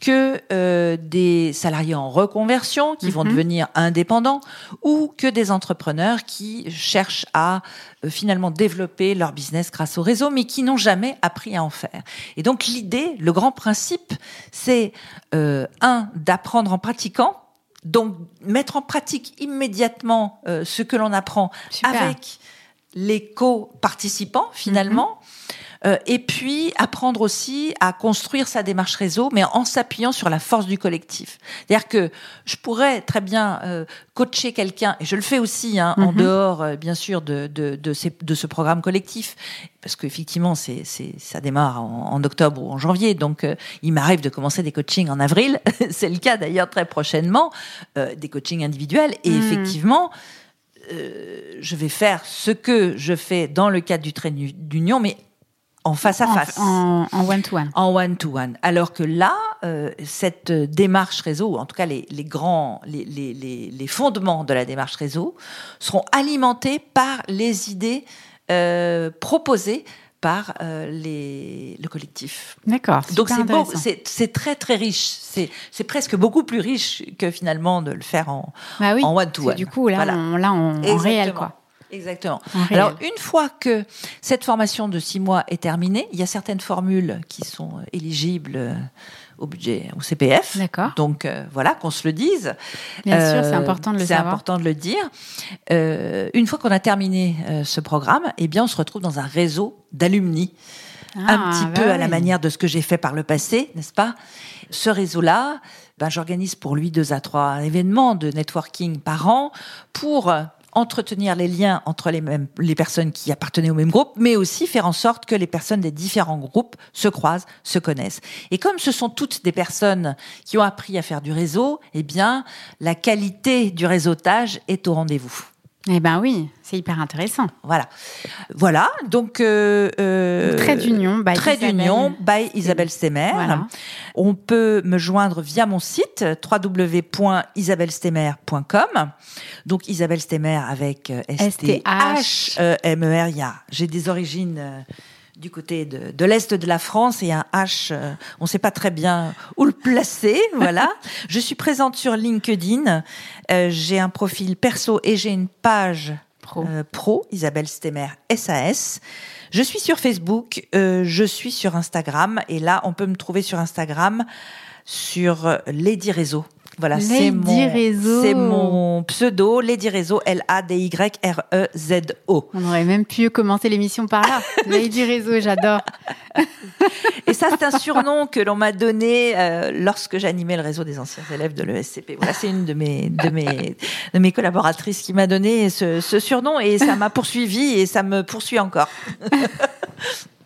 que euh, des salariés en reconversion qui vont mhm. devenir indépendants, ou que des entrepreneurs qui cherchent à finalement développer leur business grâce au réseau, mais qui n'ont jamais appris à en faire. Et donc l'idée, le grand principe, c'est un d'apprendre en pratiquant donc, mettre en pratique immédiatement euh, ce que l'on apprend avec les co-participants, finalement. Euh, et puis apprendre aussi à construire sa démarche réseau, mais en s'appuyant sur la force du collectif. C'est-à-dire que je pourrais très bien euh, coacher quelqu'un, et je le fais aussi hein, en mhm. dehors, euh, bien sûr, de, de, de, ces, de, ce programme collectif, parce qu'effectivement, c'est, ça démarre en, octobre ou en janvier, donc il m'arrive de commencer des coachings en avril. c'est le cas d'ailleurs très prochainement, des coachings individuels, et mhm. effectivement. je vais faire ce que je fais dans le cadre du trait d'union, mais en face à face. En one-to-one. En one-to-one. Alors que là, euh, cette démarche réseau, en tout cas les, grands, les, les, fondements de la démarche réseau, seront alimentés par les idées euh, proposées par euh, les, le collectif. D'accord. Donc c'est c'est très très riche. C'est presque beaucoup plus riche que finalement de le faire en, bah en one to one. Du coup là, on, là en réel quoi. Exactement. Alors, une fois que cette formation de six mois est terminée, il y a certaines formules qui sont euh, éligibles euh, au budget, au CPF. D'accord. Donc, euh, voilà, qu'on se le dise. Bien sûr, c'est important de le savoir. C'est important de le dire. une fois qu'on a terminé ce programme, eh bien, on se retrouve dans un réseau d'alumni. Ah, un petit bah peu à la manière de ce que j'ai fait par le passé, n'est-ce pas? Ce réseau-là, ben, j'organise pour lui deux à trois événements de networking par an pour entretenir les liens entre les, mêmes, les personnes qui appartenaient au même groupe, mais aussi faire en sorte que les personnes des différents groupes se croisent, se connaissent. Et comme ce sont toutes des personnes qui ont appris à faire du réseau, eh bien, la qualité du réseautage est au rendez-vous. Eh ben oui, c'est hyper intéressant. Voilà. Voilà. Donc, euh, euh, Trait d'union, by Trait d'union by Isabelle Stemmer. Voilà. On peut me joindre via mon site www.isabellestemmer.com. Donc Isabelle Stemmer avec euh, S-T-H-M-E-R. Il y a- J'ai des origines euh, du côté de, de l'est de la France et un H, euh, on ne sait pas très bien où le placer. Voilà. Je suis présente sur LinkedIn. Euh, j'ai un profil perso et j'ai une page Pro. euh, pro, Isabelle Stemmer SAS. Je suis sur Facebook, je suis sur Instagram, et là, on peut me trouver sur Instagram sur Lady Réseau. Voilà, c'est Lady mon, Réseau. c'est mon pseudo, Lady Réseau, L-A-D-Y-R-E-Z-O. On aurait même pu commencer l'émission par là. Lady Réseau, j'adore. Et ça, c'est un surnom que l'on m'a donné euh, lorsque j'animais le réseau des anciens élèves de l'ESCP. Voilà, c'est une de mes, de mes, de mes collaboratrices qui m'a donné ce, ce surnom et ça m'a poursuivi et ça me poursuit encore.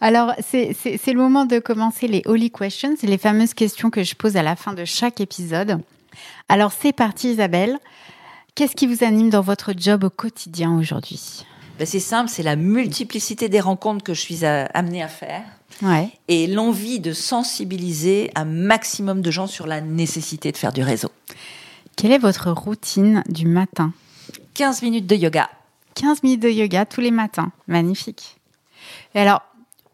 Alors, c'est le moment de commencer les Holy Questions, les fameuses questions que je pose à la fin de chaque épisode. Alors, c'est parti, Isabelle. Qu'est-ce qui vous anime dans votre job au quotidien aujourd'hui? Ben, c'est simple, c'est la multiplicité des rencontres que je suis amenée à faire Ouais. et l'envie de sensibiliser un maximum de gens sur la nécessité de faire du réseau. Quelle est votre routine du matin? 15 minutes de yoga. 15 minutes de yoga tous les matins. Magnifique. Alors,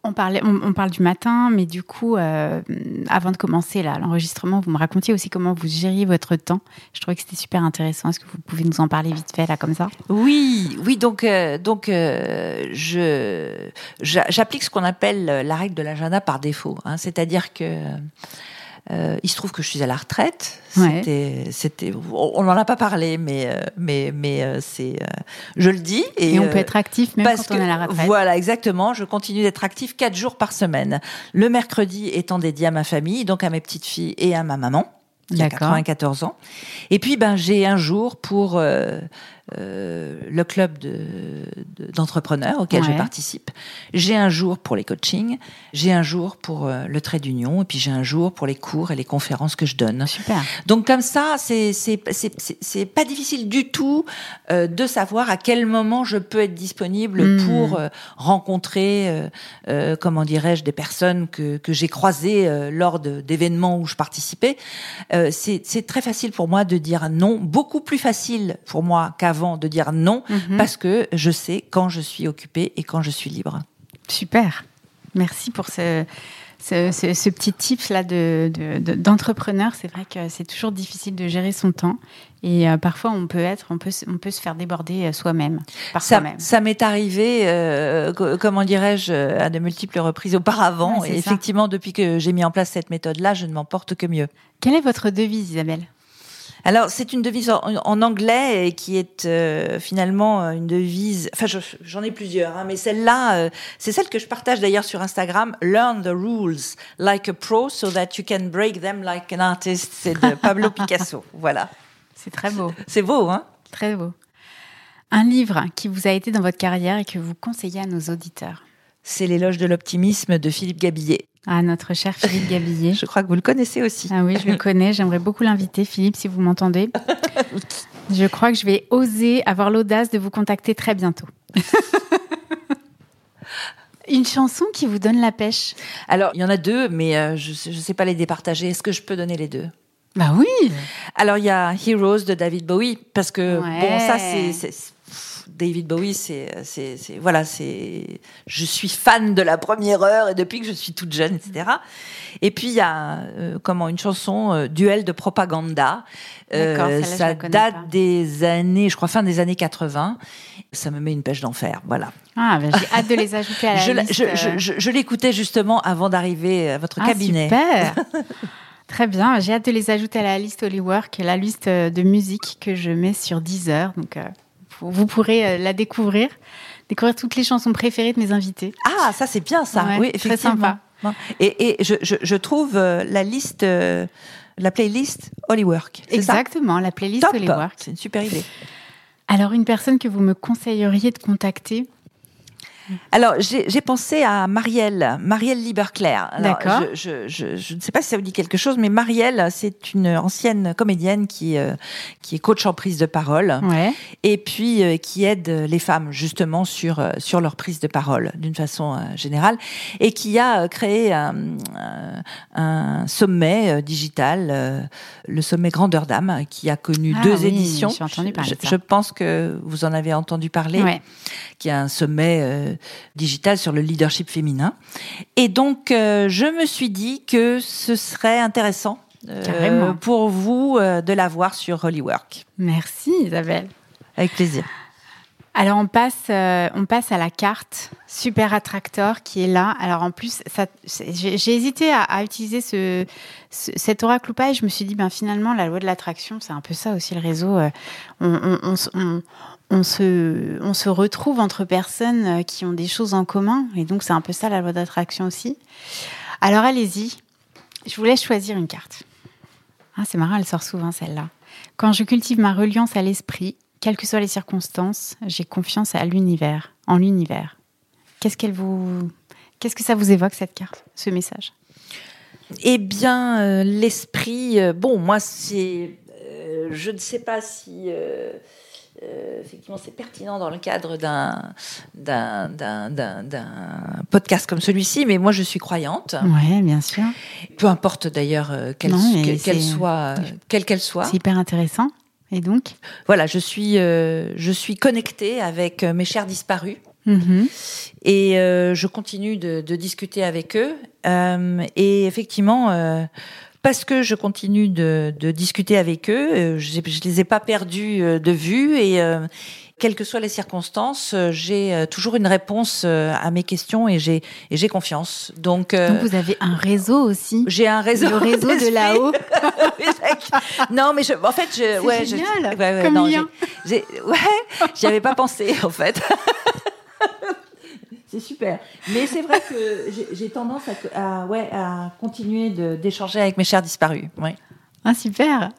on, parle du matin, mais du coup, euh, avant de commencer l'enregistrement, vous me racontiez aussi comment vous gériez votre temps. Je trouvais que c'était super intéressant. Est-ce que vous pouvez nous en parler vite fait là, comme ça? Oui, oui, donc euh, donc euh, j'applique ce qu'on appelle la règle de l'agenda par défaut, hein, c'est-à-dire que euh, il se trouve que je suis à la retraite. Ouais. C'était, c'était, on n'en a pas parlé, mais euh, mais mais euh, c'est, euh, je le dis Et, on euh, peut être actif même parce quand on est à la retraite. Voilà, exactement. Je continue d'être active quatre jours par semaine. Le mercredi étant dédié à ma famille, donc à mes petites filles et à ma maman, qui a D'accord. 94 ans. Et puis, ben, j'ai un jour pour euh, euh, le club de- de- d'entrepreneurs auquel je participe. J'ai un jour pour les coachings. J'ai un jour pour euh, le trait d'union. Et puis, j'ai un jour pour les cours et les conférences que je donne. Super. Donc comme ça, c'est pas difficile du tout euh, de savoir à quel moment je peux être disponible Mhm. pour rencontrer, comment dirais-je, des personnes que que j'ai croisées lors d'événements où je participais. C'est très facile pour moi de dire non, beaucoup plus facile pour moi qu'avant de dire non Mhm. parce que je sais quand je suis occupée et quand je suis libre. Super. Merci pour ce, ce, ce- ce petit tips là de, de- de- d'entrepreneur. c'est vrai que c'est toujours difficile de gérer son temps et euh, parfois on peut être, on peut, se- on peut se faire déborder euh, soi-même, par Ça, m'est arrivé, euh, co- comment dirais-je, à de multiples reprises auparavant. Ouais, et ça. effectivement, depuis que j'ai mis en place cette méthode-là, je ne m'en porte que mieux. Quelle est votre devise, Isabelle? Alors, c'est une devise en, en anglais et qui est euh, finalement une devise. Enfin, je- j'en ai plusieurs, hein, mais celle-là, euh, c'est celle que je partage d'ailleurs sur Instagram. Learn the rules like a pro so that you can break them like an artist. C'est de Pablo Picasso. Voilà. C'est très beau, C'est beau, hein très beau. Un livre qui vous a été dans votre carrière et que vous conseillez à nos auditeurs. C'est l'éloge de l'optimisme de Philippe Gabillet. Ah, notre cher Philippe Gabillet. Je crois que vous le connaissez aussi. Ah oui, je le connais. J'aimerais beaucoup l'inviter, Philippe, si vous m'entendez. Je crois que je vais oser avoir l'audace de vous contacter très bientôt. Une chanson qui vous donne la pêche. Alors, il y en a deux, mais euh, je ne sais pas les départager. Est-ce que je peux donner les deux? Bah oui. Alors, il y a Heroes de David Bowie, parce que, Ouais. bon, ça, c'est... David Bowie, c'est, c'est, c'est- voilà, c'est, je suis fan de la première heure et depuis que je suis toute jeune, etc. Et puis il y a euh, comment une chanson euh, duel de propaganda. Je ça date pas. des années, je crois fin des années 80. Ça me met une pêche d'enfer, voilà. Ah, bah, j'ai hâte de les ajouter à la Je, liste. je, euh. je, l'écoutais justement avant d'arriver à votre Ah, cabinet. Super. Très bien. J'ai hâte de les ajouter à la liste Holywork, la liste euh, de musique que je mets sur Deezer. Donc, euh, vous pourrez euh, la découvrir, découvrir toutes les chansons préférées de mes invités. Ah, ça c'est bien ça. Ouais, oui, très effectivement. sympa. Et, et je, je, je trouve euh, la liste, euh, la playlist ça? Exactement, la playlist Top. Holywork. C'est une super idée. Alors, une personne que vous me conseilleriez de contacter? Alors, j'ai pensé à Marielle, Marielle Liberclair. D'accord. Je, je, je, ne sais pas si ça vous dit quelque chose, mais Marielle, c'est une ancienne comédienne qui, euh, qui est coach en prise de parole. Ouais. Et puis, euh, qui aide les femmes, justement, sur, euh, sur leur prise de parole, d'une façon générale. Et qui a créé un, un sommet digital, le sommet Grandeur d'âme, qui a connu Ah deux oui, éditions. j'ai entendu parler je, de ça. je pense que vous en avez entendu parler Ouais. qui est un sommet euh, digital sur le leadership féminin. Et donc, euh, je me suis dit que ce serait intéressant euh, pour vous euh, de la voir sur Holywork. Merci Isabelle. Avec plaisir. Alors on passe, euh, on passe à la carte Super Attractor qui est là. Alors en plus, j'ai hésité à, à utiliser ce, ce- cet oracle ou pas et je me suis dit, ben finalement, la loi de l'attraction, c'est un peu ça aussi le réseau. on, on- on se- on- on se, on se retrouve entre personnes euh, qui ont des choses en commun et donc c'est un peu ça la loi d'attraction aussi. Alors allez-y, je vous laisse choisir une carte. Ah, c'est marrant, elle sort souvent celle-là. Quand je cultive ma reliance à l'esprit, quelles que soient les circonstances, j'ai confiance à l'univers, en l'univers. Qu'est-ce qu'elle vous, qu'est-ce que ça vous évoque cette carte, ce message? Eh bien, euh, l'esprit, euh, bon, moi, c'est. je ne sais pas si. Euh, effectivement, c'est pertinent dans le cadre d'un d'un- d'un d'un- d'un podcast comme celui-ci, mais moi je suis croyante. Ouais, bien sûr. Peu importe d'ailleurs euh, qu'elle Non, qu'elle- soit, euh, quelle qu'elle soit. C'est hyper intéressant. Et donc? Voilà, je suis, je suis connectée avec mes chers disparus Mhm. et je continue de, de discuter avec eux. Et effectivement, parce que je continue de, de discuter avec eux, euh, je, je les ai pas perdus euh, de vue et euh, quelles que soient les circonstances, euh, j'ai toujours une réponse à mes questions et j'ai et j'ai confiance. Donc, euh, Donc vous avez un réseau aussi. j'ai un réseau, Le réseau de là-haut. non, mais je, en fait, je, ouais, je- génial, ouais, ouais, comme non, j'ai- ouais, j'y avais pas pensé en fait. C'est super. Mais c'est vrai que j'ai- tendance à, à- ouais, à continuer d'échanger avec mes chers disparus. Ouais. Ah super.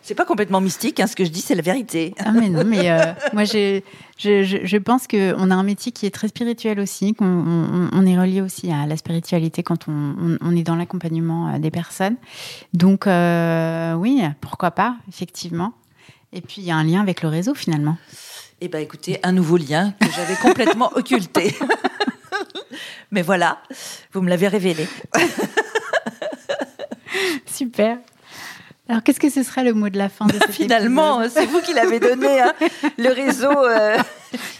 C'est pas complètement mystique, hein, ce que je dis, c'est la vérité. Ah mais non, mais euh, moi je, je, je, pense qu'on a un métier qui est très spirituel aussi, qu'on on, on est relié aussi à la spiritualité quand on, on, on est dans l'accompagnement euh, des personnes. Donc euh, oui, pourquoi pas, effectivement. Et puis il y a un lien avec le réseau finalement. Eh ben, écoutez, un nouveau lien que j'avais complètement occulté. Mais voilà, vous me l'avez révélé. Super. Alors qu'est-ce que ce serait le mot de la fin de cet Finalement, c'est vous qui l'avez donné. hein. Le réseau, euh,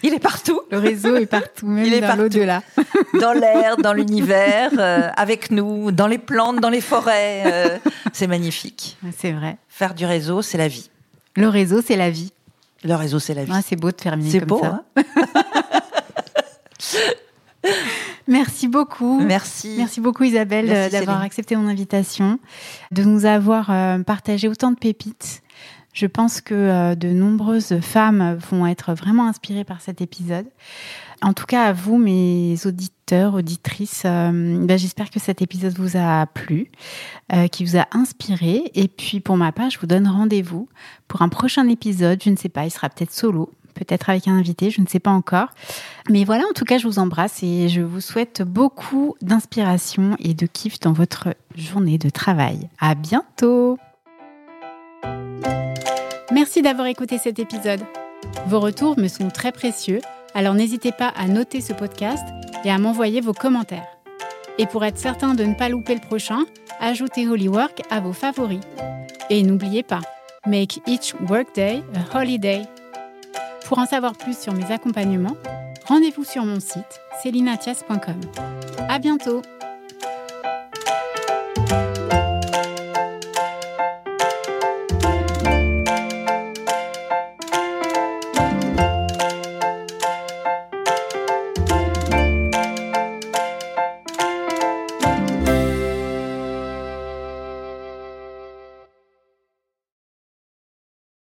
il est partout. le réseau est partout, même Il est dans l'au-delà. dans l'air, dans l'univers, euh, avec nous, dans les plantes, dans les forêts. euh, c'est magnifique. C'est vrai. Faire du réseau, c'est la vie. Le réseau, c'est la vie. Le réseau, c'est la vie. Ah, c'est beau de terminer comme beau, ça. hein Merci beaucoup. Merci. Merci beaucoup Isabelle euh, d'avoir accepté mon invitation, de nous avoir euh, partagé autant de pépites. Je pense que euh, de nombreuses femmes vont être vraiment inspirées par cet épisode. En tout cas, à vous, mes auditeurs, auditrices, euh, ben, j'espère que cet épisode vous a plu, euh, qui vous a inspiré. Et puis, pour ma part, je vous donne rendez-vous pour un prochain épisode. Je ne sais pas, il sera peut-être solo, peut-être avec un invité, je ne sais pas encore. Mais voilà, en tout cas, je vous embrasse et je vous souhaite beaucoup d'inspiration et de kiff dans votre journée de travail. À bientôt! Merci d'avoir écouté cet épisode. Vos retours me sont très précieux, alors n'hésitez pas à noter ce podcast et à m'envoyer vos commentaires. Et pour être certain de ne pas louper le prochain, ajoutez Holywork à vos favoris. Et n'oubliez pas, make each workday a holiday. Pour en savoir plus sur mes accompagnements, rendez-vous sur mon site celinatias.com. À bientôt!